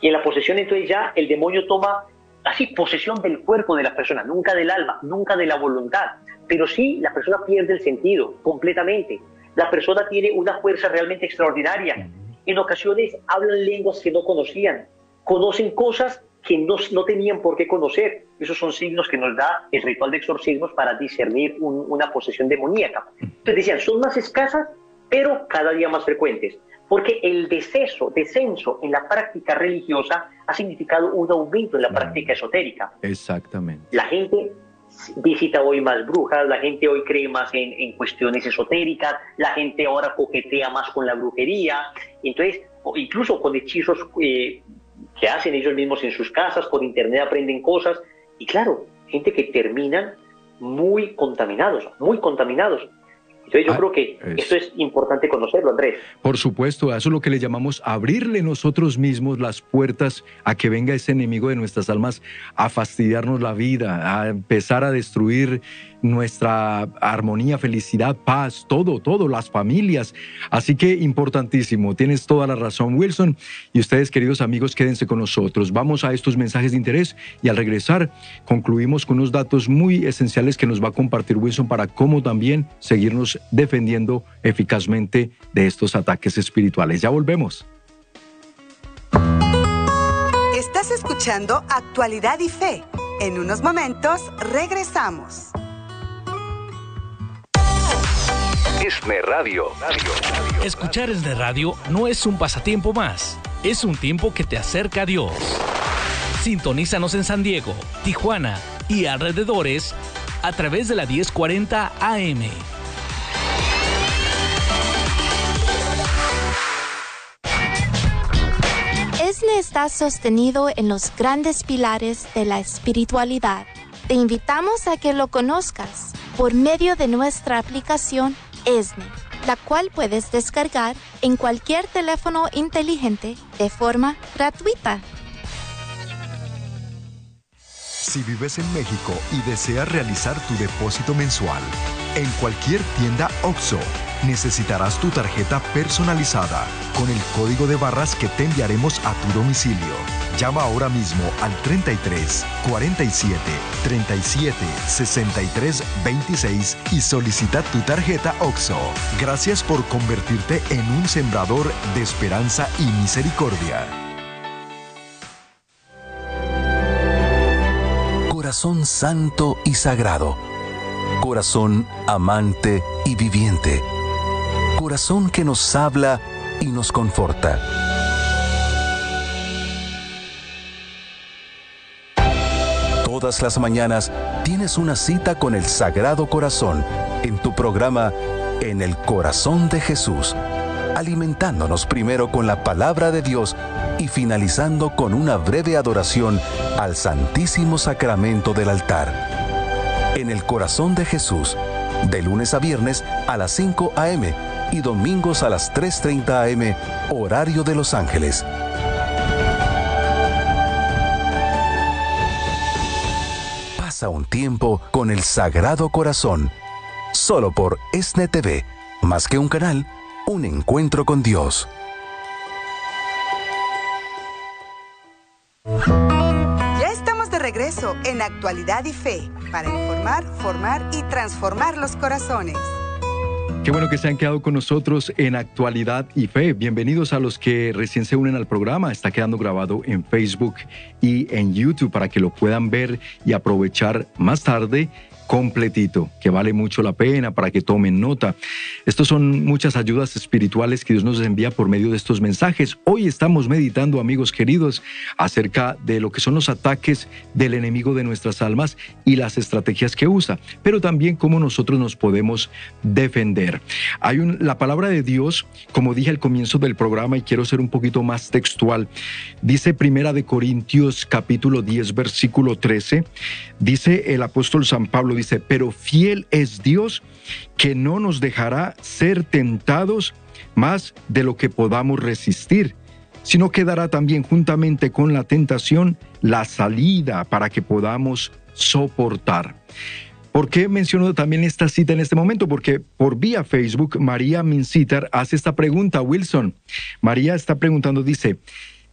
Y en la posesión entonces ya el demonio toma así posesión del cuerpo de la persona, nunca del alma, nunca de la voluntad, pero sí la persona pierde el sentido completamente la persona tiene una fuerza realmente extraordinaria. En ocasiones hablan lenguas que no conocían, conocen cosas que no, no tenían por qué conocer. Esos son signos que nos da el ritual de exorcismos para discernir una posesión demoníaca. Entonces decían, son más escasas, pero cada día más frecuentes, porque el descenso, descenso en la práctica religiosa ha significado un aumento en la práctica esotérica. Exactamente. La gente visita hoy más brujas, la gente hoy cree más en, cuestiones esotéricas, la gente ahora coquetea más con la brujería, entonces, incluso con hechizos eh, que hacen ellos mismos en sus casas, por internet aprenden cosas, y claro, gente que terminan muy contaminados, muy contaminados. Entonces yo ah, creo que esto es importante conocerlo, Andrés. Por supuesto, eso es lo que le llamamos abrirle nosotros mismos las puertas a que venga ese enemigo de nuestras almas a fastidiarnos la vida, a empezar a destruir nuestra armonía, felicidad, paz, todo, todo, las familias. Así que importantísimo, tienes toda la razón, Wilson. Y ustedes, queridos amigos, quédense con nosotros. Vamos a estos mensajes de interés y al regresar concluimos con unos datos muy esenciales que nos va a compartir Wilson para cómo también seguirnos defendiendo eficazmente de estos ataques espirituales. Ya volvemos. Estás escuchando Actualidad y Fe. En unos momentos regresamos. Esne Radio. Escuchar Esne Radio no es un pasatiempo más, es un tiempo que te acerca a Dios. Sintonízanos en San Diego, Tijuana y alrededores a través de la 1040 AM. ESNE está sostenido en los grandes pilares de la espiritualidad. Te invitamos a que lo conozcas por medio de nuestra aplicación ESNE, la cual puedes descargar en cualquier teléfono inteligente de forma gratuita. Si vives en México y deseas realizar tu depósito mensual, en cualquier tienda OXO necesitarás tu tarjeta personalizada con el código de barras que te enviaremos a tu domicilio. Llama ahora mismo al 33 47 37 63 26 y solicita tu tarjeta OXO. Gracias por convertirte en un sembrador de esperanza y misericordia. Corazón santo y sagrado. Corazón amante y viviente corazón que nos habla y nos conforta. Todas las mañanas tienes una cita con el Sagrado Corazón en tu programa En el Corazón de Jesús, alimentándonos primero con la palabra de Dios y finalizando con una breve adoración al Santísimo Sacramento del altar. En el Corazón de Jesús, de lunes a viernes a las 5 a.m y domingos a las 3.30 am, horario de Los Ángeles. Pasa un tiempo con el Sagrado Corazón, solo por ESNE TV, más que un canal, un encuentro con Dios. Ya estamos de regreso en Actualidad y Fe para informar, formar y transformar los corazones. Qué bueno que se han quedado con nosotros en Actualidad y Fe. Bienvenidos a los que recién se unen al programa. Está quedando grabado en Facebook y en YouTube para que lo puedan ver y aprovechar más tarde completito, que vale mucho la pena para que tomen nota. Estos son muchas ayudas espirituales que Dios nos envía por medio de estos mensajes. Hoy estamos meditando, amigos queridos, acerca de lo que son los ataques del enemigo de nuestras almas y las estrategias que usa, pero también cómo nosotros nos podemos defender. Hay un, la palabra de Dios, como dije al comienzo del programa y quiero ser un poquito más textual, dice Primera de Corintios capítulo 10 versículo 13, dice el apóstol San Pablo dice, pero fiel es Dios que no nos dejará ser tentados más de lo que podamos resistir, sino que dará también juntamente con la tentación la salida para que podamos soportar. ¿Por qué menciono también esta cita en este momento? Porque por vía Facebook, María Minciter hace esta pregunta, Wilson. María está preguntando, dice,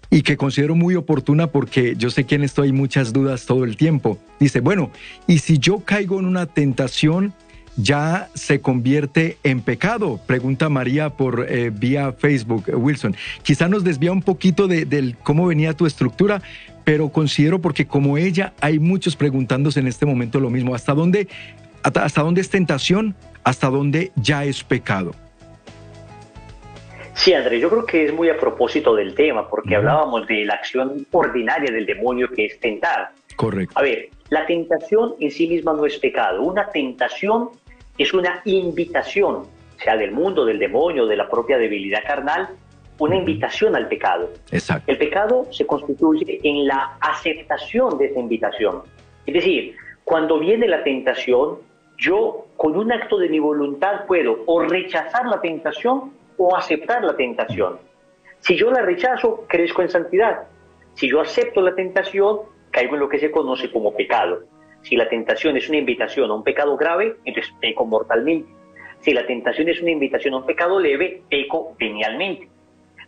y que considero muy oportuna porque yo sé que en esto hay muchas dudas todo el tiempo. Dice, bueno, ¿y si yo caigo en una tentación, ya se convierte en pecado? Pregunta María por eh, vía Facebook, Wilson. Quizá nos desvía un poquito de, cómo venía tu estructura, pero considero porque como ella hay muchos preguntándose en este momento lo mismo. ¿Hasta dónde, hasta dónde es tentación? ¿Hasta dónde ya es pecado? Sí, Andrés, yo creo que es muy a propósito del tema, porque hablábamos de la acción ordinaria del demonio que es tentar. Correcto. A ver, la tentación en sí misma no es pecado. Una tentación es una invitación, sea del mundo, del demonio, de la propia debilidad carnal, una invitación al pecado. Exacto. El pecado se constituye en la aceptación de esa invitación. Es decir, cuando viene la tentación, yo con un acto de mi voluntad puedo o rechazar la tentación o aceptar la tentación. Si yo la rechazo, crezco en santidad. Si yo acepto la tentación, caigo en lo que se conoce como pecado. Si la tentación es una invitación a un pecado grave, entonces peco mortalmente. Si la tentación es una invitación a un pecado leve, peco venialmente.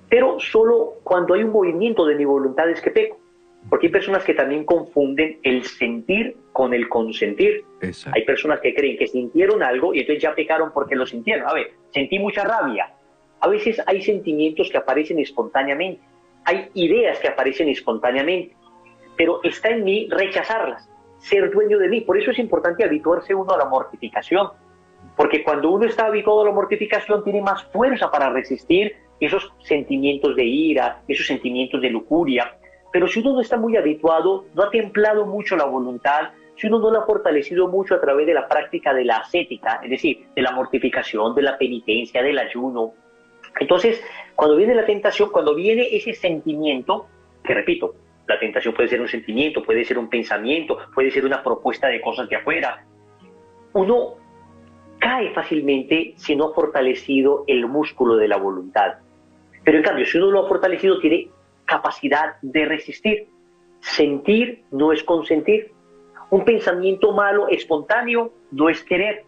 Pero solo cuando hay un movimiento de mi voluntad es que peco. Porque hay personas que también confunden el sentir con el consentir. Hay personas que creen que sintieron algo y entonces ya pecaron porque lo sintieron. A ver, sentí mucha rabia. A veces hay sentimientos que aparecen espontáneamente. Hay ideas que aparecen espontáneamente. Pero está en mí rechazarlas, ser dueño de mí. Por eso es importante habituarse uno a la mortificación. Porque cuando uno está habituado a la mortificación, tiene más fuerza para resistir esos sentimientos de ira, esos sentimientos de lujuria. Pero si uno no está muy habituado, no ha templado mucho la voluntad, si uno no la ha fortalecido mucho a través de la práctica de la ascética, es decir, de la mortificación, de la penitencia, del ayuno, entonces, cuando viene la tentación, cuando viene ese sentimiento, que repito, la tentación puede ser un sentimiento, puede ser un pensamiento, puede ser una propuesta de cosas de afuera, uno cae fácilmente si no ha fortalecido el músculo de la voluntad. Pero en cambio, si uno lo ha fortalecido, tiene capacidad de resistir. Sentir no es consentir. Un pensamiento malo, espontáneo, no es querer.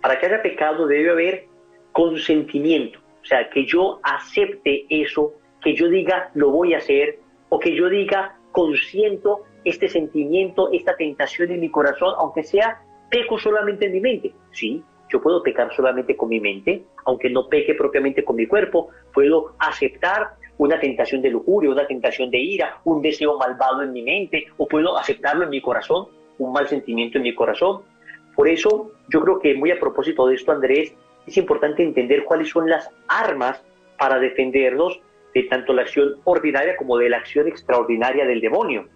Para que haya pecado debe haber consentimiento. O sea, que yo acepte eso, que yo diga lo voy a hacer, o que yo diga consiento este sentimiento, esta tentación en mi corazón, aunque sea peco solamente en mi mente. Sí, yo puedo pecar solamente con mi mente, aunque no peque propiamente con mi cuerpo, puedo aceptar una tentación de lujuria, una tentación de ira, un deseo malvado en mi mente, o puedo aceptarlo en mi corazón, un mal sentimiento en mi corazón. Por eso, yo creo que muy a propósito de esto, Andrés, es importante entender cuáles son las armas para defendernos de tanto la acción ordinaria como de la acción extraordinaria del demonio.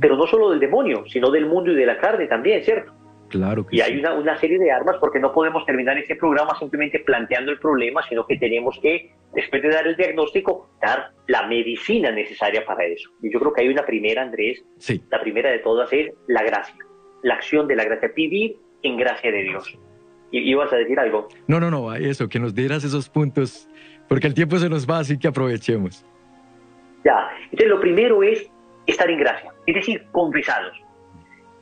Pero no solo del demonio, sino del mundo y de la carne también, ¿cierto? Claro que y hay una, una, serie de armas porque no podemos terminar este programa simplemente planteando el problema, sino que tenemos que, después de dar el diagnóstico, dar la medicina necesaria para eso. Y yo creo que hay una primera, Andrés. Sí. La primera de todas es la gracia, la acción de la gracia, vivir en gracia de Dios. ¿Y ibas a decir algo? No, no, no, eso, que nos dieras esos puntos, porque el tiempo se nos va, así que aprovechemos. Ya, entonces lo primero es estar en gracia, es decir, confesados.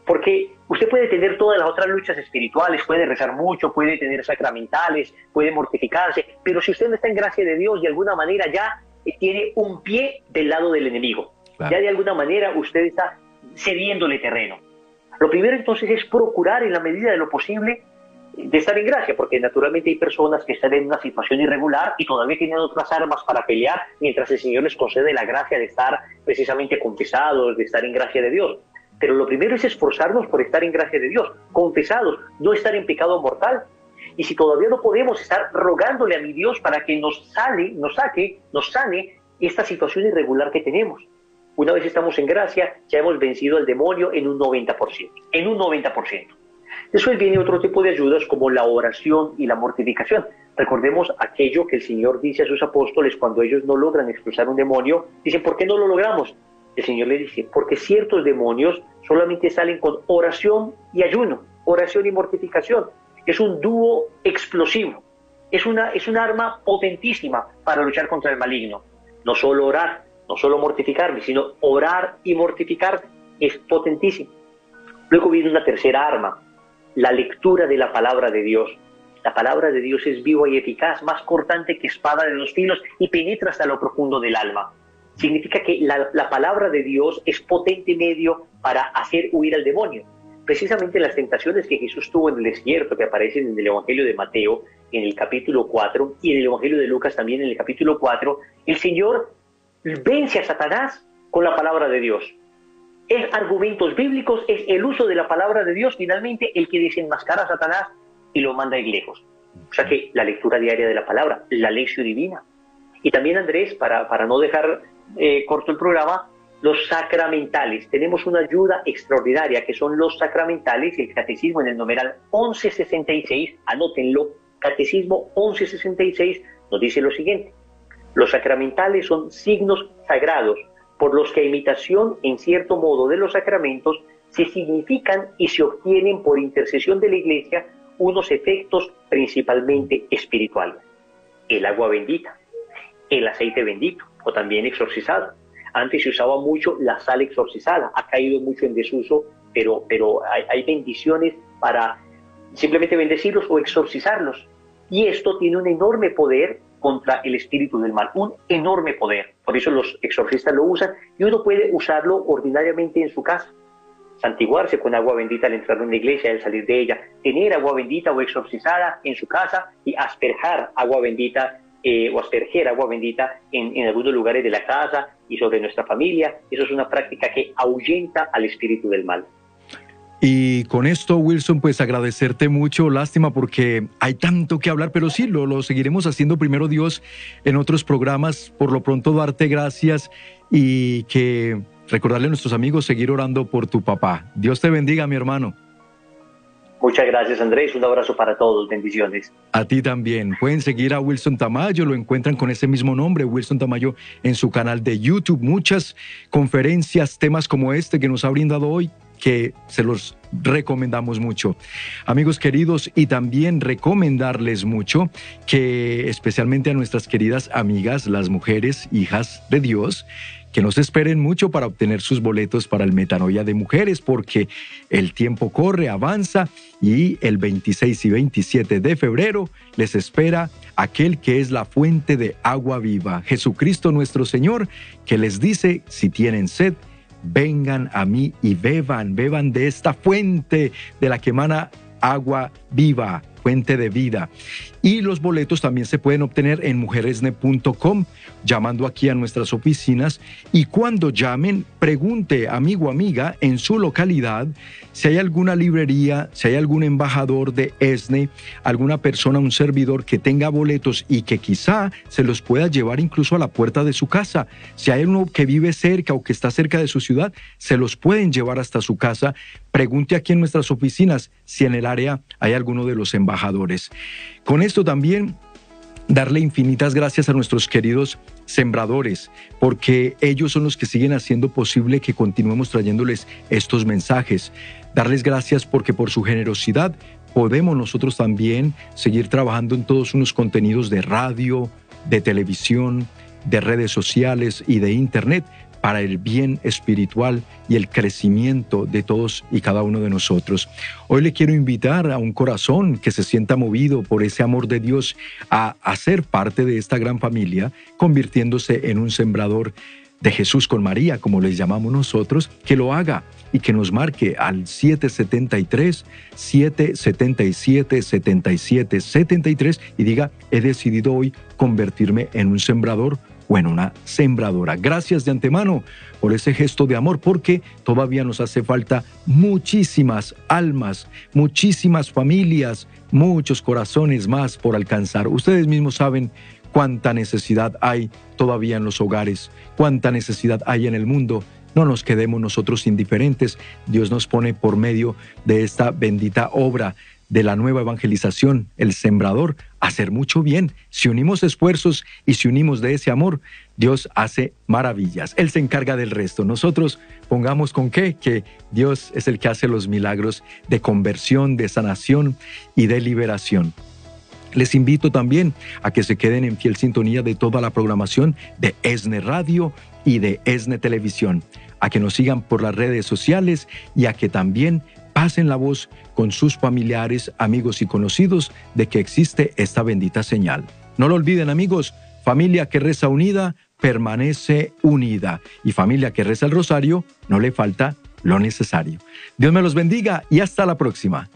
Porque usted puede tener todas las otras luchas espirituales, puede rezar mucho, puede tener sacramentales, puede mortificarse, pero si usted no está en gracia de Dios, de alguna manera ya tiene un pie del lado del enemigo. Ya de alguna manera usted está cediéndole terreno. Lo primero entonces es procurar en la medida de lo posible de estar en gracia, porque naturalmente hay personas que están en una situación irregular y todavía tienen otras armas para pelear, mientras el Señor les concede la gracia de estar precisamente confesados, de estar en gracia de Dios. Pero lo primero es esforzarnos por estar en gracia de Dios, confesados, no estar en pecado mortal. Y si todavía no podemos estar rogándole a mi Dios para que nos sale, nos saque, nos sane esta situación irregular que tenemos. Una vez estamos en gracia, ya hemos vencido al demonio en un 90%, en un 90%. Después viene otro tipo de ayudas como la oración y la mortificación. Recordemos aquello que el Señor dice a sus apóstoles cuando ellos no logran expulsar un demonio. Dicen, ¿por qué no lo logramos? El Señor le dice, porque ciertos demonios solamente salen con oración y ayuno, oración y mortificación. Es un dúo explosivo. Es una, es un arma potentísima para luchar contra el maligno. No solo orar, no solo mortificarme, sino orar y mortificar es potentísimo. Luego viene una tercera arma, la lectura de la palabra de Dios. La palabra de Dios es viva y eficaz, más cortante que espada de dos filos y penetra hasta lo profundo del alma. Significa que la, la palabra de Dios es potente medio para hacer huir al demonio. Precisamente las tentaciones que Jesús tuvo en el desierto, que aparecen en el Evangelio de Mateo, en el capítulo 4, y en el Evangelio de Lucas también en el capítulo 4, el Señor vence a Satanás con la palabra de Dios es argumentos bíblicos, es el uso de la palabra de Dios, finalmente el que desenmascara a Satanás y lo manda a ir lejos. O sea que la lectura diaria de la palabra, la lección divina. Y también Andrés, para, para no dejar eh, corto el programa, los sacramentales. Tenemos una ayuda extraordinaria que son los sacramentales, el catecismo en el numeral 1166, anótenlo, catecismo 1166 nos dice lo siguiente. Los sacramentales son signos sagrados por los que imitación, en cierto modo, de los sacramentos se significan y se obtienen por intercesión de la Iglesia unos efectos principalmente espirituales. El agua bendita, el aceite bendito o también exorcizado. Antes se usaba mucho la sal exorcizada, ha caído mucho en desuso, pero, pero hay bendiciones para simplemente bendecirlos o exorcizarlos. Y esto tiene un enorme poder contra el espíritu del mal, un enorme poder. Por eso los exorcistas lo usan y uno puede usarlo ordinariamente en su casa. Santiguarse con agua bendita al entrar en una iglesia, al salir de ella, tener agua bendita o exorcizada en su casa y asperjar agua bendita eh, o asperger agua bendita en, en algunos lugares de la casa y sobre nuestra familia. Eso es una práctica que ahuyenta al espíritu del mal. Y con esto, Wilson, pues agradecerte mucho. Lástima porque hay tanto que hablar, pero sí, lo, lo seguiremos haciendo primero Dios en otros programas. Por lo pronto, darte gracias y que recordarle a nuestros amigos seguir orando por tu papá. Dios te bendiga, mi hermano. Muchas gracias, Andrés. Un abrazo para todos. Bendiciones. A ti también. Pueden seguir a Wilson Tamayo, lo encuentran con ese mismo nombre, Wilson Tamayo, en su canal de YouTube. Muchas conferencias, temas como este que nos ha brindado hoy, que se los recomendamos mucho. Amigos queridos, y también recomendarles mucho que especialmente a nuestras queridas amigas, las mujeres, hijas de Dios, que nos esperen mucho para obtener sus boletos para el Metanoia de Mujeres, porque el tiempo corre, avanza y el 26 y 27 de febrero les espera aquel que es la fuente de agua viva, Jesucristo nuestro Señor, que les dice, si tienen sed, vengan a mí y beban, beban de esta fuente de la que emana agua viva, fuente de vida. Y los boletos también se pueden obtener en mujeresne.com, llamando aquí a nuestras oficinas. Y cuando llamen, pregunte, amigo, amiga, en su localidad, si hay alguna librería, si hay algún embajador de ESNE, alguna persona, un servidor que tenga boletos y que quizá se los pueda llevar incluso a la puerta de su casa. Si hay uno que vive cerca o que está cerca de su ciudad, se los pueden llevar hasta su casa. Pregunte aquí en nuestras oficinas si en el área hay alguno de los embajadores. Con esto también darle infinitas gracias a nuestros queridos sembradores, porque ellos son los que siguen haciendo posible que continuemos trayéndoles estos mensajes. Darles gracias porque por su generosidad podemos nosotros también seguir trabajando en todos unos contenidos de radio, de televisión, de redes sociales y de internet para el bien espiritual y el crecimiento de todos y cada uno de nosotros. Hoy le quiero invitar a un corazón que se sienta movido por ese amor de Dios a, hacer parte de esta gran familia, convirtiéndose en un sembrador de Jesús con María, como les llamamos nosotros, que lo haga y que nos marque al 773 777 77 73 y diga, he decidido hoy convertirme en un sembrador o en una sembradora. Gracias de antemano por ese gesto de amor, porque todavía nos hace falta muchísimas almas, muchísimas familias, muchos corazones más por alcanzar. Ustedes mismos saben cuánta necesidad hay todavía en los hogares, cuánta necesidad hay en el mundo. No nos quedemos nosotros indiferentes. Dios nos pone por medio de esta bendita obra de la nueva evangelización, el sembrador, hacer mucho bien. Si unimos esfuerzos y si unimos de ese amor, Dios hace maravillas. Él se encarga del resto. Nosotros pongamos con qué, que Dios es el que hace los milagros de conversión, de sanación y de liberación. Les invito también a que se queden en fiel sintonía de toda la programación de ESNE Radio y de ESNE Televisión, a que nos sigan por las redes sociales y a que también pasen la voz con sus familiares, amigos y conocidos de que existe esta bendita señal. No lo olviden amigos, familia que reza unida permanece unida y familia que reza el rosario no le falta lo necesario. Dios me los bendiga y hasta la próxima.